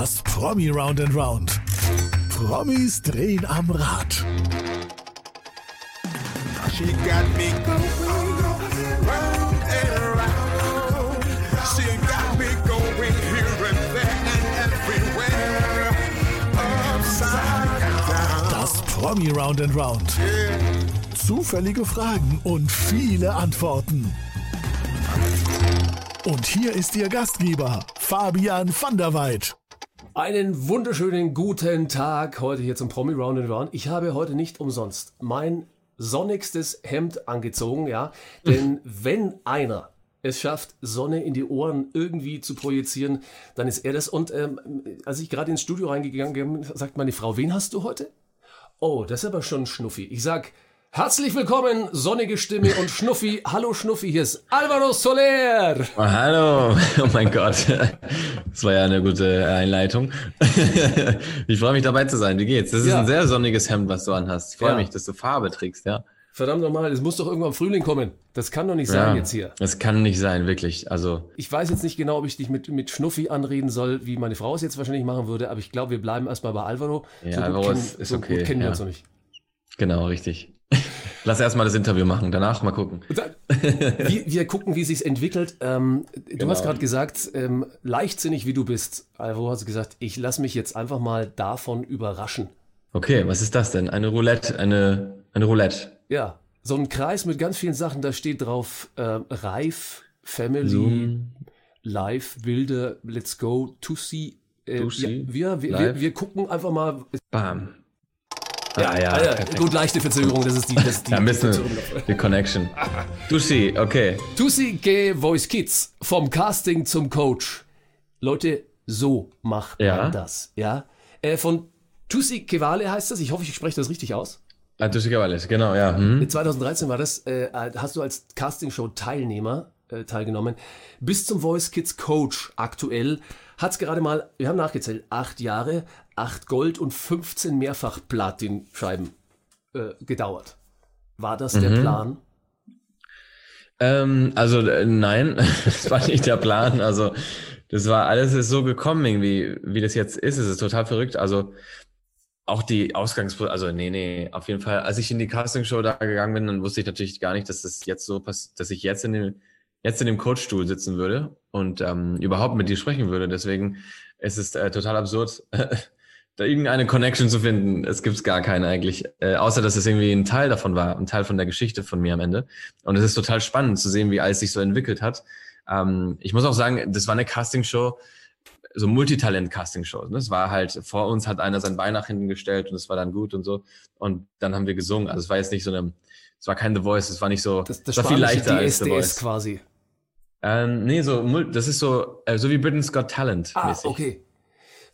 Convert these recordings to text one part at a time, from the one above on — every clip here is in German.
Das Promi Round and Round. Promis drehen am Rad. She got me going round and round. She got me going here and there and everywhere. Upside down. Das Promi Round and Round. Zufällige Fragen und viele Antworten. Und hier ist Ihr Gastgeber, Fabian van der Weid. Einen wunderschönen guten Tag heute hier zum Promi Round and Round. Ich habe heute nicht umsonst mein sonnigstes Hemd angezogen, ja. Denn wenn einer es schafft, Sonne in die Ohren irgendwie zu projizieren, dann ist er das. Und ähm, als ich gerade ins Studio reingegangen bin, sagt meine Frau, wen hast du heute? Oh, das ist aber schon Schnuffi. Ich sag, herzlich willkommen, sonnige Stimme und Schnuffi. Hallo Schnuffi, hier ist Alvaro Soler. Oh, hallo, oh mein Gott. Das war ja eine gute Einleitung. Ich freue mich dabei zu sein. Wie geht's? Das ist Ja. ein sehr sonniges Hemd, was du anhast. Ich freue Ja. mich, dass du Farbe trägst, ja. Verdammt nochmal, es muss doch irgendwann im Frühling kommen. Das kann doch nicht sein ja. jetzt hier. Das kann nicht sein, wirklich. Also, Ich weiß jetzt nicht genau, ob ich dich mit, mit Schnuffi anreden soll, wie meine Frau es jetzt wahrscheinlich machen würde, aber ich glaube, wir bleiben erstmal bei Alvaro. Ja, so gut Alvaro kennen, ist- ist so okay, kennen wir ja. uns noch nicht. genau, richtig. Lass erstmal das Interview machen, danach mal gucken. Dann, wir, wir gucken, wie sich's entwickelt. Ähm, du Genau. hast gerade gesagt, ähm, leichtsinnig wie du bist. Alvaro hast gesagt, ich lasse mich jetzt einfach mal davon überraschen. Okay, was ist das denn? Eine Roulette, eine, eine Roulette. Ja, so ein Kreis mit ganz vielen Sachen, da steht drauf äh, Reif, Family, Zoom. Live, Wilde, Let's Go, See. Äh, ja, wir, wir, wir, wir gucken einfach mal. Bam. Ja, ja, ja perfekt. gut, leichte Verzögerung, das ist die, das ist die, Ja, ein die bisschen die Connection. Dushi, okay. Tusi G Voice Kids vom Casting zum Coach. Leute, so macht Ja. man das, ja? Äh, von Tusi Kevale heißt das. Ich hoffe, ich spreche das richtig aus. Ah, Dushi Cavalles, genau, ja. Hm. 2013 war das. Äh, hast du als Castingshow-Teilnehmer äh, teilgenommen. Bis zum Voice Kids Coach aktuell hat es gerade mal, wir haben nachgezählt, acht Jahre, acht Gold und 15 mehrfach Platin-Scheiben äh, gedauert. War das der Mhm. Plan? Ähm, also äh, nein, das war nicht der Plan. Also das war alles ist so gekommen irgendwie, wie das jetzt ist. Es ist total verrückt. Also auch die Ausgangs, also nee, nee, auf jeden Fall. Als ich in die Castingshow da gegangen bin, dann wusste ich natürlich gar nicht, dass das jetzt so passiert, dass ich jetzt in dem jetzt in dem Coachstuhl sitzen würde und ähm, überhaupt mit dir sprechen würde. Deswegen ist es äh, total absurd, da irgendeine Connection zu finden. Es gibt gar keine eigentlich, äh, außer dass es irgendwie ein Teil davon war, ein Teil von der Geschichte von mir am Ende. Und es ist total spannend zu sehen, wie alles sich so entwickelt hat. Ähm, ich muss auch sagen, das war eine Castingshow, so Multitalent-Castingshow. Ne? Es war halt, vor uns hat einer sein Bein nach hinten gestellt und es war dann gut und so. Und dann haben wir gesungen. Also es war jetzt nicht so eine, es war kein The Voice, es war nicht so, Das, das es war viel leichter als The DSDS Voice. quasi. Ähm, nee, so, das ist so, äh, so wie Britain's Got Talent. Ah, mäßig. okay.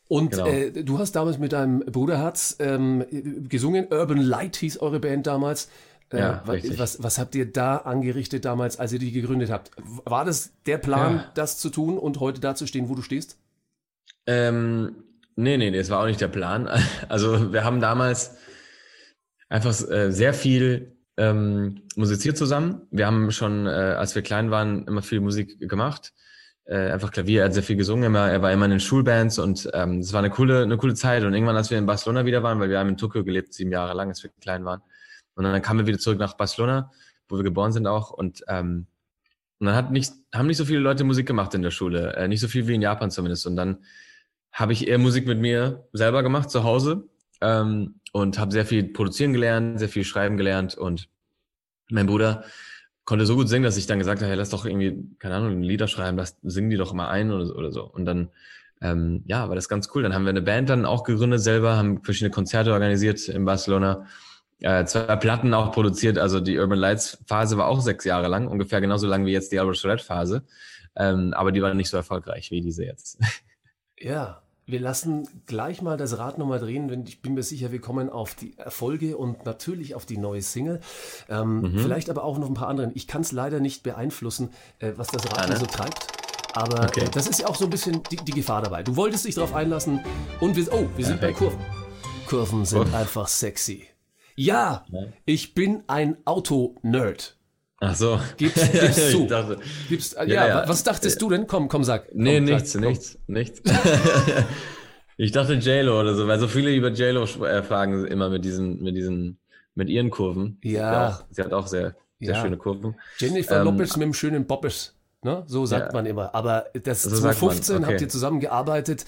Und Genau. äh, du hast damals mit deinem Bruderherz ähm, gesungen. Urban Light hieß eure Band damals. Äh, Ja, wa- richtig. was, was habt ihr da angerichtet damals, als ihr die gegründet habt? War das der Plan, Ja. das zu tun und heute da zu stehen, wo du stehst? Ähm, nee, nee, nee, das war auch nicht der Plan. Also wir haben damals einfach äh, sehr viel ähm, musiziert zusammen. Wir haben schon, äh, als wir klein waren, immer viel Musik gemacht. Äh, einfach Klavier, er hat sehr viel gesungen, immer, er war immer in den Schulbands und ähm, es war eine coole, eine coole Zeit. Und irgendwann, als wir in Barcelona wieder waren, weil wir haben in Tokio gelebt, sieben Jahre lang, als wir klein waren. Und dann kamen wir wieder zurück nach Barcelona, wo wir geboren sind auch. Und, ähm, und dann hat nicht, haben nicht so viele Leute Musik gemacht in der Schule, äh, nicht so viel wie in Japan zumindest. Und dann habe ich eher Musik mit mir selber gemacht zu Hause ähm, und habe sehr viel produzieren gelernt, sehr viel schreiben gelernt und mein Bruder konnte so gut singen, dass ich dann gesagt habe, hey, lass doch irgendwie, keine Ahnung, Lieder schreiben, lass, singen die doch mal ein oder so. Oder so. Und dann, ähm, ja, war das ganz cool. Dann haben wir eine Band dann auch gegründet selber, haben verschiedene Konzerte organisiert in Barcelona, äh, zwei Platten auch produziert. Also die Urban Lights Phase war auch sechs Jahre lang, ungefähr genauso lang wie jetzt die Albert Solet Phase. Ähm, aber die war nicht so erfolgreich wie diese jetzt. Ja, wir lassen gleich mal das Rad nochmal drehen, denn ich bin mir sicher, wir kommen auf die Erfolge und natürlich auf die neue Single. Ähm, Mhm. Vielleicht aber auch noch ein paar andere. Ich kann es leider nicht beeinflussen, äh, was das Rad ne? so treibt. Aber Okay. äh, das ist ja auch so ein bisschen die, die Gefahr dabei. Du wolltest dich darauf einlassen und wir, oh, wir sind bei Perfekt. Kurven. Kurven sind Kurven. einfach sexy. Ja, ich bin ein Auto-Nerd. Ach so. Gib's, gib's zu. dachte, Gibst, ja, Ja, ja. was dachtest du denn? Komm, komm, sag. nee, komm, nichts, sag, nichts, nichts. Ich dachte JLo oder so, weil so viele über JLo äh, fragen immer mit diesen, mit diesen, mit ihren Kurven. Ja. Auch, sie hat auch sehr, sehr Ja. schöne Kurven. Jennifer Ähm, Lopez mit dem schönen Boppes. Ne? So sagt man immer. Aber das So sagt man, 2015 okay. habt ihr zusammengearbeitet.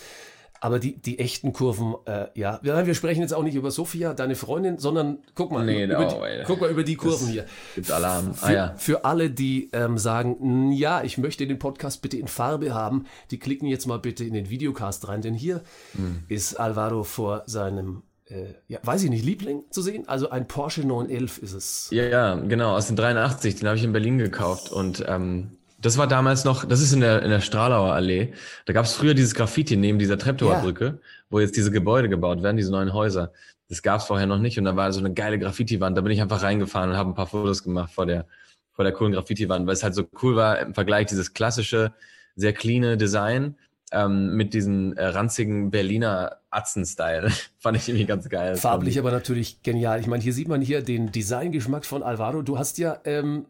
Aber die, die echten Kurven, äh, ja. Wir sprechen jetzt auch nicht über Sophia, deine Freundin, sondern guck mal, Nee, über, oh, die, guck mal über die Kurven Das hier. Gibt Alarm. Für, Ah ja. für alle, die ähm, sagen, "Mm, ja, ich möchte den Podcast bitte in Farbe haben, die klicken jetzt mal bitte in den Videocast rein, denn hier Hm. ist Alvaro vor seinem, äh, ja, weiß ich nicht, Liebling zu sehen. Also ein Porsche 911 ist es. Ja, ja, genau, aus den 83, den habe ich in Berlin gekauft und ähm, das war damals noch, das ist in der, in der Stralauer Allee. Da gab es früher dieses Graffiti neben dieser Treptower Brücke, wo jetzt diese Gebäude gebaut werden, diese neuen Häuser. Das gab es vorher noch nicht und da war so eine geile Graffiti-Wand. Da bin ich einfach reingefahren und habe ein paar Fotos gemacht vor der, vor der coolen Graffiti-Wand, weil es halt so cool war im Vergleich dieses klassische, sehr cleane Design ähm, mit diesen äh, ranzigen Berliner Atzen-Style. Fand ich irgendwie ganz geil. Farblich aber natürlich genial. Ich meine, hier sieht man hier den Designgeschmack von Alvaro. Du hast ja, ähm,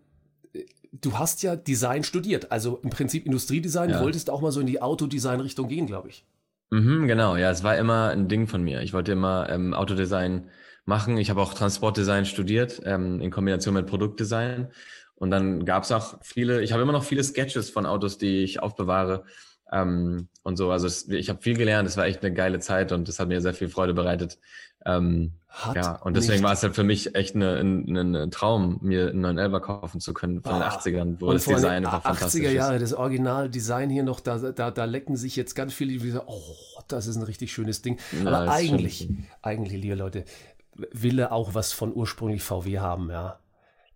du hast ja Design studiert, also im Prinzip Industriedesign. Ja. Du wolltest auch mal so in die Autodesign-Richtung gehen, glaube ich. Mhm, genau, ja, es war immer ein Ding von mir. Ich wollte immer ähm, Autodesign machen. Ich habe auch Transportdesign studiert, ähm, in Kombination mit Produktdesign. Und dann gab es auch viele, ich habe immer noch viele Sketches von Autos, die ich aufbewahre ähm, und so. Also es, ich habe viel gelernt, es war echt eine geile Zeit und das hat mir sehr viel Freude bereitet. Ähm, Hat ja, und deswegen nicht- war es halt für mich echt eine, ein, ein, ein Traum, mir einen 911 kaufen zu können von den Ah, 80ern, wo das Design einfach 80er fantastisch Jahre, ist. das Originaldesign hier noch, da, da, da lecken sich jetzt ganz viele, die sagen, oh, das ist ein richtig schönes Ding. Ja, Aber eigentlich, eigentlich, liebe Leute, will er auch was von ursprünglich VW haben, ja.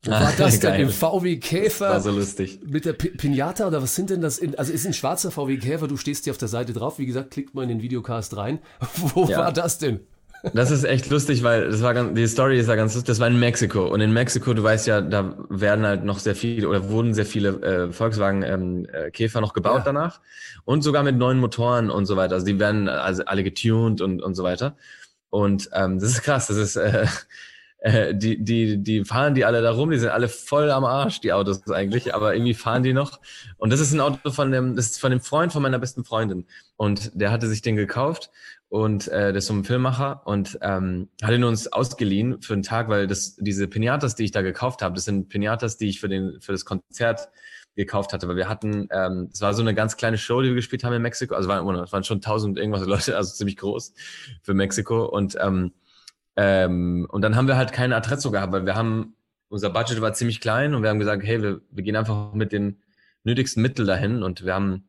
Wo war das denn? Im VW Käfer? War so lustig. Mit der Pi- Pinata oder was sind denn das? In, also ist ein schwarzer VW Käfer, du stehst hier auf der Seite drauf. Wie gesagt, klickt mal in den Videocast rein. Wo Ja. war das denn? Das ist echt lustig, weil das war ganz, die Story ist ja ganz lustig. Das war in Mexiko und in Mexiko, du weißt ja, da werden halt noch sehr viele oder wurden sehr viele äh, Volkswagen ähm, äh, Käfer noch gebaut Ja. danach und sogar mit neuen Motoren und so weiter. Also die werden also alle getuned und und so weiter. Und ähm, das ist krass. Das ist äh, äh, die die die fahren die alle da rum. Die sind alle voll am Arsch die Autos eigentlich, aber irgendwie fahren die noch. Und das ist ein Auto von dem das ist von dem Freund von meiner besten Freundin und der hatte sich den gekauft und äh, das ist so ein Filmmacher und ähm, hat ihn uns ausgeliehen für einen Tag, weil das diese Pinatas, die ich da gekauft habe, das sind Pinatas, die ich für den für das Konzert gekauft hatte, weil wir hatten, ähm, es war so eine ganz kleine Show, die wir gespielt haben in Mexiko, also waren, es waren schon tausend irgendwas Leute, also ziemlich groß für Mexiko. Und ähm, ähm, und dann haben wir halt keine Attrezzo gehabt, weil wir haben, unser Budget war ziemlich klein und wir haben gesagt, hey, wir, wir gehen einfach mit den nötigsten Mitteln dahin. Und wir haben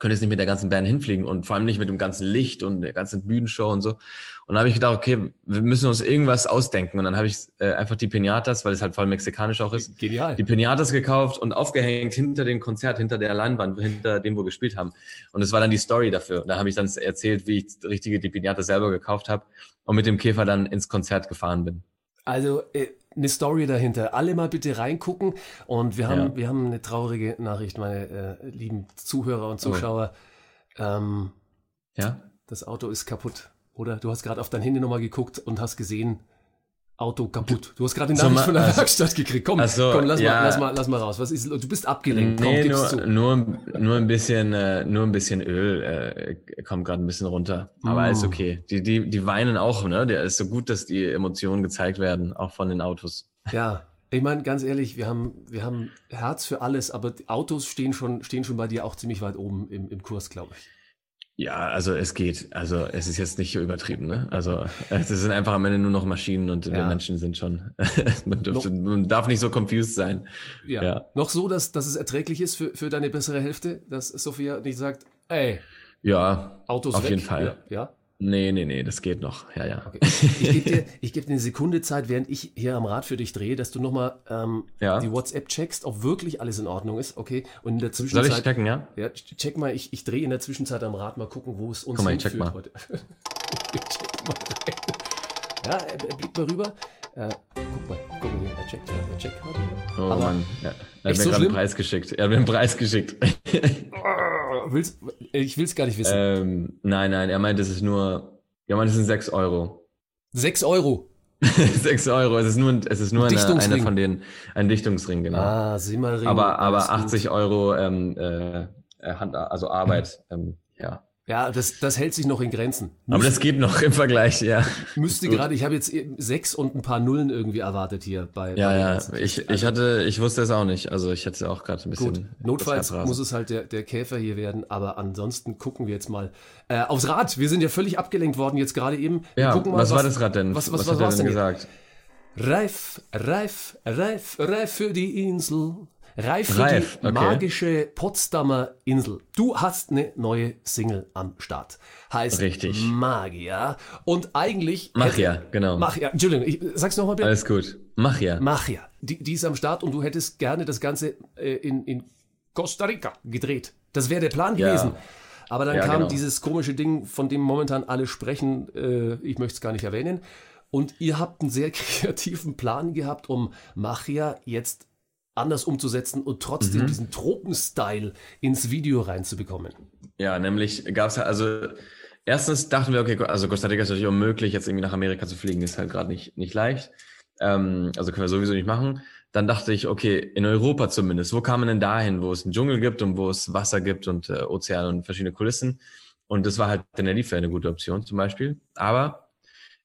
können jetzt nicht mit der ganzen Band hinfliegen und vor allem nicht mit dem ganzen Licht und der ganzen Bühnenshow und so. Und dann habe ich gedacht, okay, wir müssen uns irgendwas ausdenken. Und dann habe ich äh, einfach die Pinatas, weil es halt voll mexikanisch auch ist, Genial. die Pinatas gekauft und aufgehängt hinter dem Konzert, hinter der Leinwand, hinter dem, wo wir gespielt haben. Und das war dann die Story dafür. Und da habe ich dann erzählt, wie ich die richtige die Pinatas selber gekauft habe und mit dem Käfer dann ins Konzert gefahren bin. Also äh, eine Story dahinter. Alle mal bitte reingucken. Und wir haben, Ja. wir haben eine traurige Nachricht, meine äh, lieben Zuhörer und Zuschauer. Ähm, Ja? das Auto ist kaputt. Oder du hast gerade auf dein Handy nochmal geguckt und hast gesehen, Auto kaputt. Du hast gerade eine So, Nachricht von der also- Werkstatt gekriegt. Komm, Ach so, komm lass, mal, ja. lass, mal, lass mal raus. Was ist, du bist abgelenkt. Komm, Nee, nur, nur, nur ein bisschen, äh, nur ein bisschen Öl äh, kommt gerade ein bisschen runter. Aber Mm. ist okay. Die, die, die weinen auch, ne? Der ist so gut, dass die Emotionen gezeigt werden, auch von den Autos. Ja, ich meine, ganz ehrlich, wir haben, wir haben Herz für alles, aber die Autos stehen schon, stehen schon bei dir auch ziemlich weit oben im, im Kurs, glaube ich. Ja, also es geht. Also es ist jetzt nicht übertrieben, ne? Also es sind einfach am Ende nur noch Maschinen und Ja. wir Menschen sind schon. man, dürfte, man darf nicht so confused sein. Ja. Ja. Noch so, dass, dass es erträglich ist für, für deine bessere Hälfte, dass Sophia nicht sagt, ey, Ja, Autos auf weg. jeden Fall. Ja. ja? Nee, nee, nee, das geht noch. Ja, ja. Okay. Ich gebe dir, ich geb dir eine Sekunde Zeit, während ich hier am Rad für dich drehe, dass du nochmal ähm, Ja. die WhatsApp checkst, ob wirklich alles in Ordnung ist. Okay. Und in der Soll Zwischenzeit. ich checken, ja? Ja, check mal, ich, ich drehe in der Zwischenzeit am Rad mal gucken, wo es uns Guck mal, ich check mal. heute. ich check mal rein. Ja, er, er blickt mal rüber. Äh, guck mal, guck mal hier, er checkt, er checkt gerade. Oh Aber- Mann. Ja. Er hat mir so gerade einen Preis geschickt. Er hat mir einen Preis geschickt. Willst, ich will es gar nicht wissen. ähm, nein, nein, er meint, es ist nur, er meint, es sind sechs Euro. Sechs Euro. Sechs Euro. Es ist nur, ein- es ist nur eine, Dichtungsring. eine von den, ein Dichtungsring, genau. Ah, Simmerring. aber, alles aber gut. 80 Euro, ähm, äh, äh, Hand, also Arbeit, ähm, ja. Ja, das, das hält sich noch in Grenzen. Aber das geht noch im Vergleich, ja. Müsste gerade, ich habe jetzt sechs und ein paar Nullen irgendwie erwartet hier bei. Ja, bei ja. ganzen Ich, ich hatte, ich wusste es auch nicht. Also ich hatte auch gerade ein bisschen. Gut, notfalls muss es halt der, der Käfer hier werden, aber ansonsten gucken wir jetzt mal äh, aufs Rad. Wir sind ja völlig abgelenkt worden jetzt gerade eben. Wir Ja, gucken mal, was, war das Rad denn? Was, was, was, hat er denn gesagt? Reif, reif, reif, reif für die Insel. Reif für Reif, die okay. magische Potsdamer Insel. Du hast eine neue Single am Start. Heißt Richtig. Magia. Und eigentlich. Machia, genau. Machia. Entschuldigung, ich, sag's nochmal bitte. Alles gut. Machia. Machia. Die, die ist am Start und du hättest gerne das Ganze äh, in, in Costa Rica gedreht. Das wäre der Plan Ja. gewesen. Aber dann Ja, kam genau. dieses komische Ding, von dem momentan alle sprechen, äh, ich möchte es gar nicht erwähnen. Und ihr habt einen sehr kreativen Plan gehabt, um Machia jetzt anders umzusetzen und Mhm. trotzdem diesen Tropen-Style ins Video reinzubekommen. Ja, nämlich gab's ja, also erstens dachten wir, okay, also Costa Rica ist natürlich unmöglich, jetzt irgendwie nach Amerika zu fliegen, ist halt gerade nicht, nicht leicht. Ähm, also können wir sowieso nicht machen. Dann dachte ich, okay, in Europa zumindest, wo kann man denn dahin, wo es einen Dschungel gibt und wo es Wasser gibt und äh, Ozean und verschiedene Kulissen. Und das war halt Tenerife eine gute Option zum Beispiel. Aber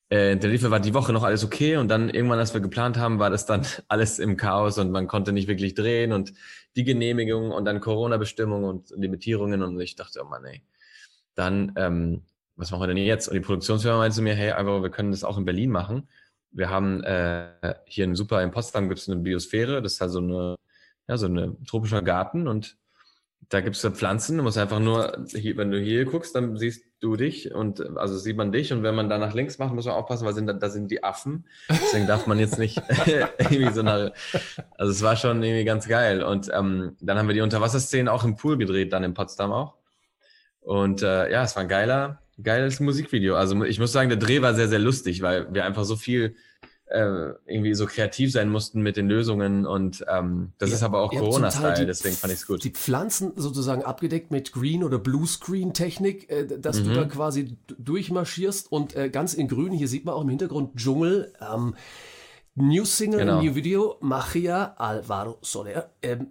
äh, in Tenerife war die Woche noch alles okay und dann irgendwann, als wir geplant haben, war das dann alles im Chaos und man konnte nicht wirklich drehen und die Genehmigung und dann Corona-Bestimmungen und Limitierungen und ich dachte, oh Mann, ey, dann, ähm, was machen wir denn jetzt? Und die Produktionsfirma meinte zu mir, hey, aber wir können das auch in Berlin machen. Wir haben äh, hier in super, in Potsdam gibt es eine Biosphäre, das ist halt so eine, ja, so eine tropischer Garten und da gibt es Pflanzen, du musst einfach nur, hier, wenn du hier guckst, dann siehst du dich und also sieht man dich und wenn man da nach links macht, muss man aufpassen, weil sind, da, sind die Affen. Deswegen darf man jetzt nicht irgendwie so nach. Also es war schon irgendwie ganz geil. Und ähm, dann haben wir die Unterwasserszenen auch im Pool gedreht, dann in Potsdam auch. Und äh, ja, es war ein geiler, geiles Musikvideo. Also ich muss sagen, der Dreh war sehr, sehr lustig, weil wir einfach so viel äh, irgendwie so kreativ sein mussten mit den Lösungen und ähm, das Ihr- ist aber auch Corona-Style, deswegen fand ich es gut. Die Pflanzen sozusagen abgedeckt mit Green- oder Bluescreen-Technik, äh, dass Mhm. du da quasi d- durchmarschierst und äh, ganz in Grün, hier sieht man auch im Hintergrund Dschungel, ähm, New Single, Genau. New Video, Machia Alvaro Soler. Ähm,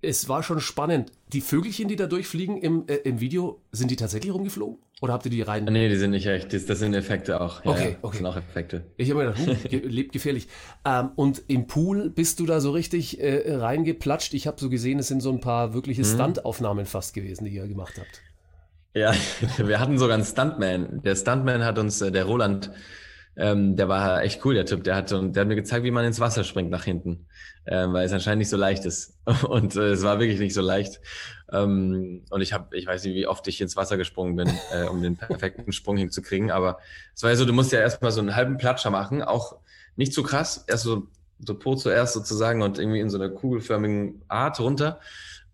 es war schon spannend. Die Vögelchen, die da durchfliegen im, äh, im Video, sind die tatsächlich rumgeflogen? Oder habt ihr die rein? Nee, die sind nicht echt, das, das sind Effekte auch. Ja, Okay, ja, okay. Das sind auch Effekte. Ich habe mir gedacht, ge lebt gefährlich. Ähm, und im Pool bist du da so richtig äh, reingeplatscht. Ich habe so gesehen, es sind so ein paar wirkliche Mhm. Stuntaufnahmen fast gewesen, die ihr gemacht habt. Ja, wir hatten sogar einen Stuntman. Der Stuntman hat uns, äh, der Roland, ähm, der war echt cool, der Typ. Der hat, der hat mir gezeigt, wie man ins Wasser springt nach hinten, ähm, weil es anscheinend nicht so leicht ist. Und äh, es war wirklich nicht so leicht. Ähm, und ich habe, ich weiß nicht, wie oft ich ins Wasser gesprungen bin, äh, um den perfekten Sprung hinzukriegen. Aber es war ja so, du musst ja erstmal so einen halben Platscher machen, auch nicht so krass, erst so, so Po zuerst sozusagen und irgendwie in so einer kugelförmigen Art runter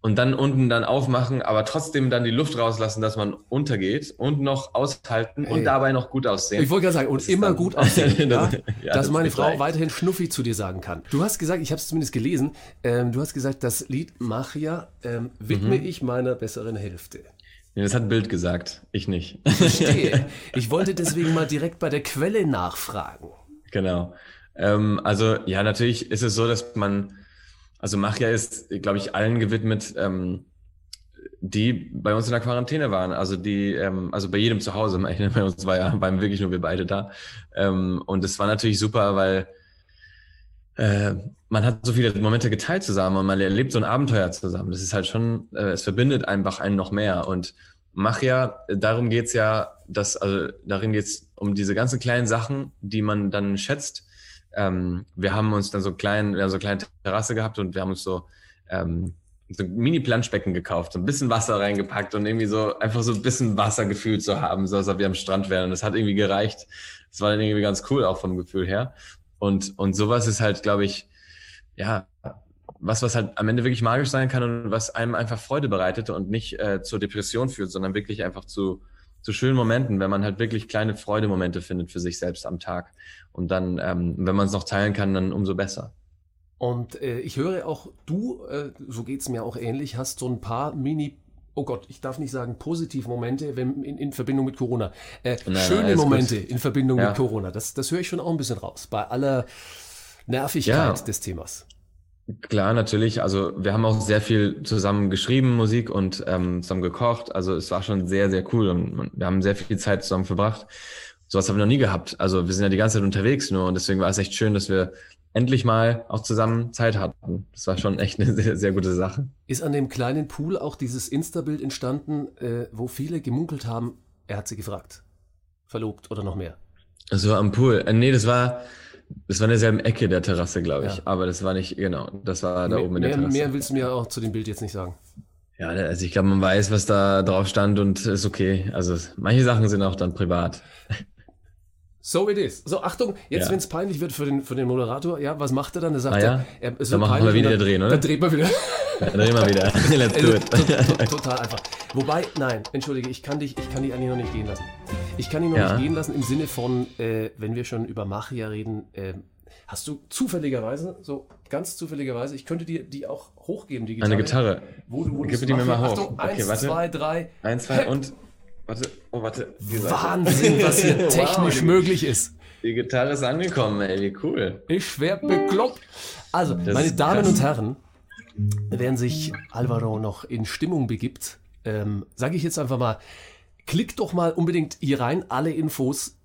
und dann unten dann aufmachen, aber trotzdem dann die Luft rauslassen, dass man untergeht und noch aushalten Ey. und dabei noch gut aussehen. Ich wollte gerade sagen, und Das immer gut aussehen? Das- ja, dass das meine Frau leicht. weiterhin Schnuffi zu dir sagen kann. Du hast gesagt, ich habe es zumindest gelesen, ähm, du hast gesagt, das Lied Machia ähm, widme Mhm. ich meiner besseren Hälfte. Nee, das hat ein Bild gesagt, ich nicht. Verstehe. ich wollte deswegen mal direkt bei der Quelle nachfragen. Genau. Ähm, also ja, natürlich ist es so, dass man, also Machia ist, glaube ich, allen gewidmet, ähm, die bei uns in der Quarantäne waren. Also die, ähm, also bei jedem zu Hause. Bei uns war ja, waren wirklich nur wir beide da. Ähm, und es war natürlich super, weil äh, man hat so viele Momente geteilt zusammen und man erlebt so ein Abenteuer zusammen. Das ist halt schon, äh, es verbindet einfach einen noch mehr. Und Machia, darum geht's ja, dass, also darin geht's um diese ganzen kleinen Sachen, die man dann schätzt. Ähm, wir haben uns dann so klein, wir haben so eine kleine Terrasse gehabt und wir haben uns so, ähm, so Mini-Planschbecken gekauft, so ein bisschen Wasser reingepackt und irgendwie so einfach so ein bisschen Wassergefühl zu haben, so als ob wir am Strand wären. Und das hat irgendwie gereicht. Das war dann irgendwie ganz cool auch vom Gefühl her. Und, und sowas ist halt, glaube ich, ja, was, was halt am Ende wirklich magisch sein kann und was einem einfach Freude bereitet und nicht äh, zur Depression führt, sondern wirklich einfach zu, zu schönen Momenten, wenn man halt wirklich kleine Freudemomente findet für sich selbst am Tag. Und dann, ähm, wenn man es noch teilen kann, dann umso besser. Und äh, ich höre auch, du, äh, so geht's mir auch ähnlich, hast so ein paar Mini, oh Gott, ich darf nicht sagen Positivmomente wenn, in, in Verbindung mit Corona. Äh, Nein, schöne gut. Momente in Verbindung Ja. mit Corona. Das, das höre ich schon auch ein bisschen raus, bei aller Nervigkeit Ja. des Themas. Klar, natürlich. Also wir haben auch sehr viel zusammen geschrieben, Musik und ähm, zusammen gekocht. Also es war schon sehr, sehr cool und wir haben sehr viel Zeit zusammen verbracht. Sowas haben wir noch nie gehabt. Also wir sind ja die ganze Zeit unterwegs nur und deswegen war es echt schön, dass wir endlich mal auch zusammen Zeit hatten. Das war schon echt eine sehr, sehr gute Sache. Ist an dem kleinen Pool auch dieses Insta-Bild entstanden, äh, wo viele gemunkelt haben, er hat sie gefragt. Verlobt oder noch mehr? So am Pool. Äh, nee, das war, das war in derselben Ecke der Terrasse, glaube ich. Ja. Aber das war nicht, genau, das war da mehr, oben in der mehr, Terrasse. mehr willst du mir auch zu dem Bild jetzt nicht sagen. Ja, also ich glaube, man weiß, was da drauf stand und ist okay. Also manche Sachen sind auch dann privat. So it is. So, Achtung, jetzt, Ja. wenn es peinlich wird für den, für den Moderator, ja, was macht er dann? Er sagt, Ah ja? er, es Dann wird machen wir wieder dann, drehen, oder? Dann dreht man wieder. Ja, dann immer wieder. Let's do Also, it. to- to- Total einfach. Wobei, nein, entschuldige, ich kann dich, ich kann dich eigentlich noch nicht gehen lassen. Ich kann dich noch Ja. nicht gehen lassen im Sinne von, äh, wenn wir schon über Machia reden, äh, hast du zufälligerweise, so ganz zufälligerweise, ich könnte dir die auch hochgeben, die Gitarre. Eine Gitarre. Wo du, wo Gib die mir mal hoch. Achtung, Okay, eins, warte. zwei, drei. Eins, zwei und. Warte, oh, warte. Wahnsinn, was hier Wow, technisch die- möglich ist. Die Gitarre ist angekommen, ey, wie cool. Ich schwer bekloppt. Also, Das meine Damen und Herren, während sich Alvaro noch in Stimmung begibt, ähm, sage ich jetzt einfach mal, klickt doch mal unbedingt hier rein. Alle Infos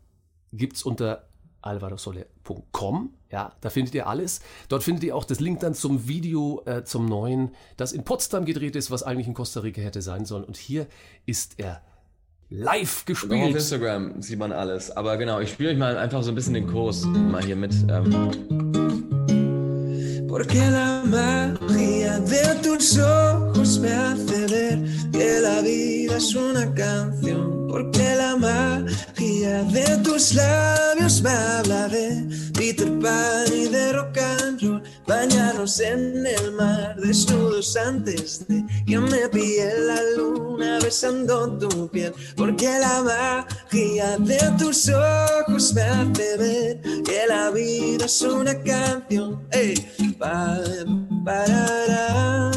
gibt's unter alvarosoler.com. Ja, da findet ihr alles. Dort findet ihr auch das Link dann zum Video, äh, zum neuen, das in Potsdam gedreht ist, was eigentlich in Costa Rica hätte sein sollen. Und hier ist er live Auch auf gespielt. Instagram sieht man alles. Aber genau, ich spiele euch mal einfach so ein bisschen den Kurs mal hier mit. Ähm, Porque la magia de tus ojos me hace ver que la vida es una canción. Porque la magia de tus labios me habla de Peter Pan y de rock and roll. Bañarnos en el mar desnudos antes de que me pille la luna besando tu piel. Porque la magia de tus ojos me hace ver que la vida es una canción. Ey. Pa, parará,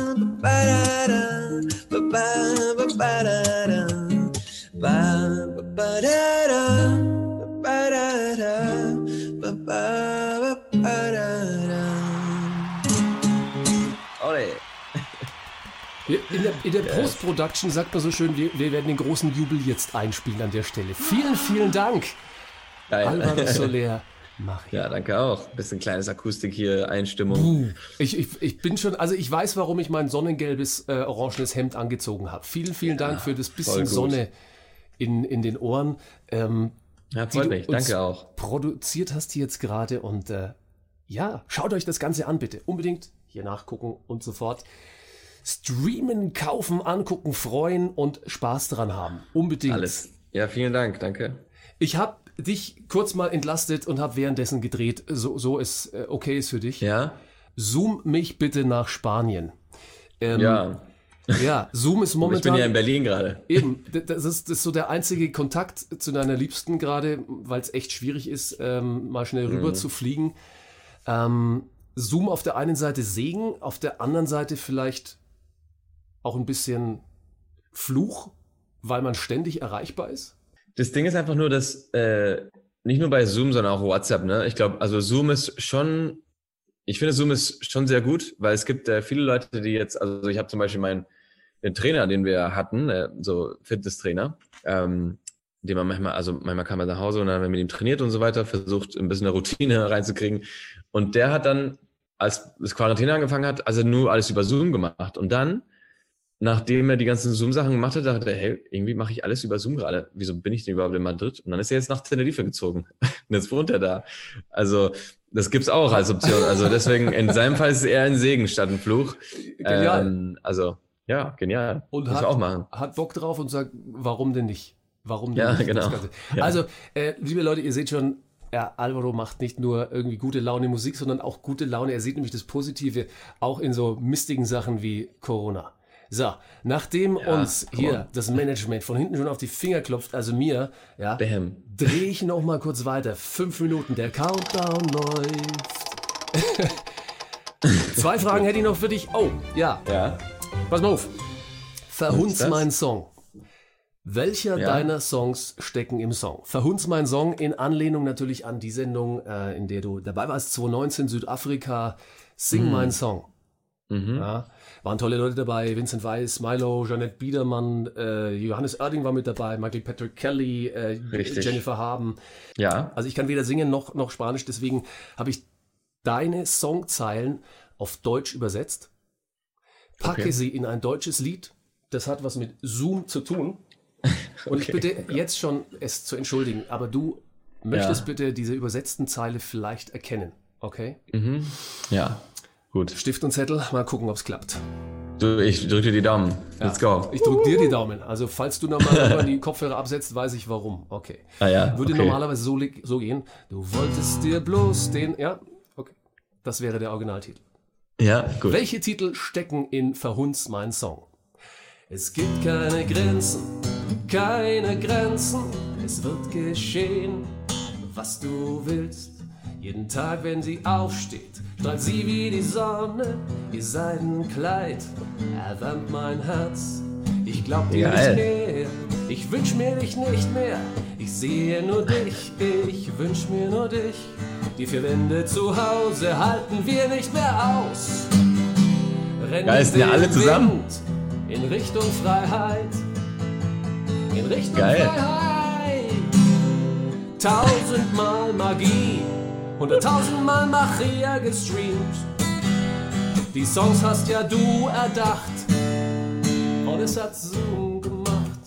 In der, in der Post-Production sagt man so schön, wir, wir werden den großen Jubel jetzt einspielen an der Stelle. Vielen, vielen Dank, Alvaro Geil. Soler. Maria. Ja, danke auch. Bisschen kleines Akustik hier, Einstimmung. Ich, ich, ich bin schon, also ich weiß, warum ich mein sonnengelbes, äh, orangenes Hemd angezogen habe. Vielen, vielen Dank für das bisschen. Sonne in, in den Ohren. Ähm, Ja, freut mich. Danke auch. Produziert hast du jetzt gerade und äh, ja, schaut euch das Ganze an, bitte. Unbedingt hier nachgucken und so fort. Streamen, kaufen, angucken, freuen und Spaß daran haben. Unbedingt. Alles. Ja, vielen Dank. Danke. Ich habe dich kurz mal entlastet und habe währenddessen gedreht, so, so es äh, okay ist für dich. Ja? Zoom mich bitte nach Spanien. Ähm, Ja. Ja, Zoom ist Ich bin momentan. ja in Berlin gerade. Eben, das ist, das ist so der einzige Kontakt zu deiner Liebsten gerade, weil es echt schwierig ist, ähm, mal schnell rüber Mhm. zu fliegen. Ähm, Zoom auf der einen Seite Segen, auf der anderen Seite vielleicht auch ein bisschen Fluch, weil man ständig erreichbar ist. Das Ding ist einfach nur, dass äh, nicht nur bei Zoom, sondern auch WhatsApp, ne? Ich glaube, also Zoom ist schon, ich finde Zoom ist schon sehr gut, weil es gibt äh, viele Leute, die jetzt, also ich habe zum Beispiel meinen Trainer, den wir hatten, äh, so Fitness-Trainer, ähm, den man manchmal, also manchmal kam er nach Hause und dann haben wir mit ihm trainiert und so weiter, versucht ein bisschen eine Routine reinzukriegen. Und der hat dann, als das Quarantäne angefangen hat, also nur alles über Zoom gemacht. Und dann nachdem er die ganzen Zoom-Sachen gemacht hat, dachte er, hey, irgendwie mache ich alles über Zoom gerade. Wieso bin ich denn überhaupt in Madrid? Und dann ist er jetzt nach Tenerife gezogen. Und jetzt wohnt er da. Also, das gibt's auch als Option. Also deswegen, in seinem Fall ist es eher ein Segen statt ein Fluch. Genial. Ähm, also, ja, genial. Und Muss hat, ich auch machen. hat Bock drauf und sagt, warum denn nicht? Warum denn Ja, nicht? genau. Das Ganze. Ja. Also, äh, liebe Leute, ihr seht schon, ja, Alvaro macht nicht nur irgendwie gute Laune Musik, sondern auch gute Laune. Er sieht nämlich das Positive auch in so mistigen Sachen wie Corona. So, nachdem Ja, uns hier on. das Management von hinten schon auf die Finger klopft, also mir, ja, drehe ich noch mal kurz weiter. Fünf Minuten, der Countdown läuft. Zwei Fragen hätte ich noch für dich. Oh, ja, Ja. Pass mal auf. Verhunz mein Song. Welcher Ja. deiner Songs stecken im Song? Verhunz mein Song in Anlehnung natürlich an die Sendung, äh, in der du dabei warst, 2019 Südafrika. Sing Hm. mein Song. Ja, waren tolle Leute dabei, Vincent Weiss, Milo, Jeanette Biedermann, äh, Johannes Oerding war mit dabei, Michael Patrick Kelly, äh. Jennifer Haben. Ja. Also ich kann weder singen noch, noch Spanisch, deswegen habe ich deine Songzeilen auf Deutsch übersetzt, packe Okay. sie in ein deutsches Lied, das hat was mit Zoom zu tun. Und ich bitte jetzt schon es zu entschuldigen, aber du möchtest Ja. bitte diese übersetzten Zeile vielleicht erkennen, okay? Ja. Gut. Stift und Zettel, mal gucken, ob es klappt. Du, ich drücke dir die Daumen. Let's go. Ich drücke dir die Daumen. Also falls du nochmal die Kopfhörer absetzt, weiß ich warum. Okay. Ah ja, Würde okay. normalerweise so, so gehen. Du wolltest dir bloß den... Ja, okay. Das wäre der Originaltitel. Ja, gut. Welche Titel stecken in Verhunz mein Song? Es gibt keine Grenzen, keine Grenzen. Es wird geschehen, was du willst. Jeden Tag, wenn sie aufsteht, strahlt sie wie die Sonne. Ihr Seidenkleid erwärmt mein Herz. Ich glaub dir nicht mehr, ich wünsch mir dich nicht mehr. Ich sehe nur dich, ich wünsch mir nur dich. Die vier Wände zu Hause halten wir nicht mehr aus. Rennen Geil, sind ja wir alle zusammen? Wind In Richtung Freiheit. In Richtung Geil. Freiheit. Tausendmal Magie. Hunderttausendmal Maria gestreamt. Die Songs hast ja du erdacht. Und es hat Zoom gemacht.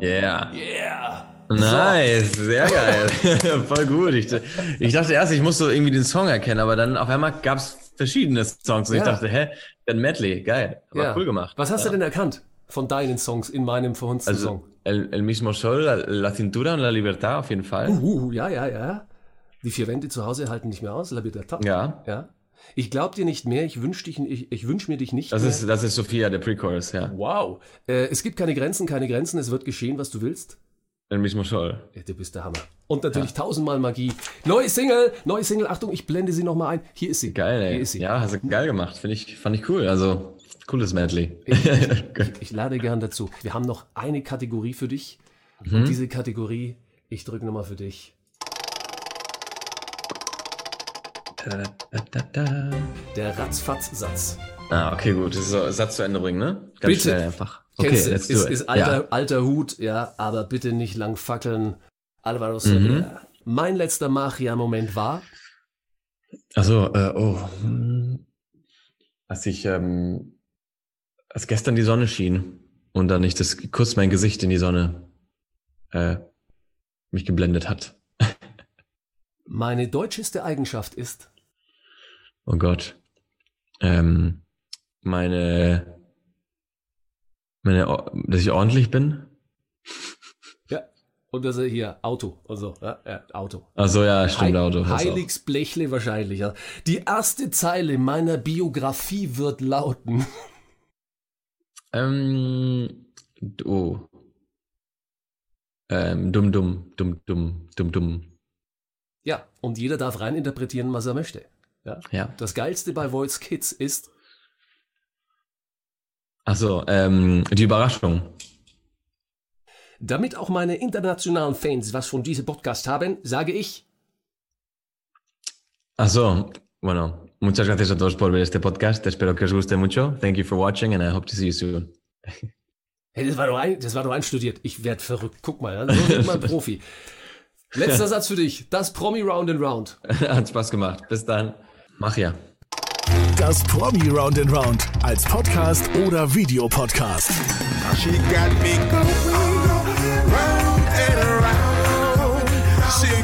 Yeah. Yeah. Nice, sehr geil. Voll gut. Ich, ich dachte erst, ich muss so irgendwie den Song erkennen, aber dann auf einmal gab es verschiedene Songs und ich Ja. dachte, hä, ein Medley, geil. Aber Ja. cool gemacht. Was hast du denn erkannt von deinen Songs in meinem verhunzten Also, Song? El, el mismo sol, la, la cintura und la libertad auf jeden Fall. Uh, ja, ja, ja. Die vier Wände zu Hause halten nicht mehr aus. La Libertad. Ja. ja. Ich glaub dir nicht mehr. Ich wünsch dich, ich, ich wünsch mir dich nicht Das mehr. ist, das ist Sophia, der Pre-Chorus, ja. wow. Äh, es gibt keine Grenzen, keine Grenzen. Es wird geschehen, was du willst. El mismo sol. Ja, du bist der Hammer. Und natürlich tausendmal Magie. Neue Single, neue Single. Achtung, ich blende sie nochmal ein. Hier ist sie. Geil, ey. Hier ist sie. Ja, hast du geil gemacht. Finde ich, fand ich cool. Also, cooles Medley. Ich lade gern dazu. Wir haben noch eine Kategorie für dich. Mhm. Und diese Kategorie, ich drücke nochmal für dich. Der Ratzfatz-Satz. Ah, okay, gut. Das ist so, Satz zu Ende bringen, ne? Ganz Bitte. einfach. Okay, Kennst let's ist, do it. ist alter, ja. alter Hut, ja, aber bitte nicht lang fackeln. Alvaro Mhm. Soler. Mein letzter Machia-Moment war, Also, äh, oh. hm. Als ich, ähm, als gestern die Sonne schien und dann nicht das kurz mein Gesicht in die Sonne äh, mich geblendet hat. meine deutscheste Eigenschaft ist, Oh Gott. Ähm, meine, meine, dass ich ordentlich bin. ja, und das ist hier, Auto, also, ja, ja, Auto. Ach so, ja, stimmt, Auto. das auch. Heiligs Blechle wahrscheinlich, ja. Die erste Zeile meiner Biografie wird lauten, Ähm, oh. Ähm, dumm, dumm, dumm, dumm, dumm, dumm. ja, und jeder darf reininterpretieren, was er möchte. Ja. Ja. Das Geilste bei Voice Kids ist, Ach so, ähm, die Überraschung. damit auch meine internationalen Fans was von diesem Podcast haben, sage ich, Ach so, bueno, muchas gracias a todos por ver este podcast. Espero que os guste mucho. Thank you for watching and I hope to see you soon. Hey, das war doch, ein, das war doch einstudiert. Ich werd verrückt. Guck mal, so wird man Profi. Letzter Satz für dich. Das Promi Round and Round. Hat Spaß gemacht. Bis dann. Mach ja. Das Promi Round and Round als Podcast oder Videopodcast. She got me going round and around. She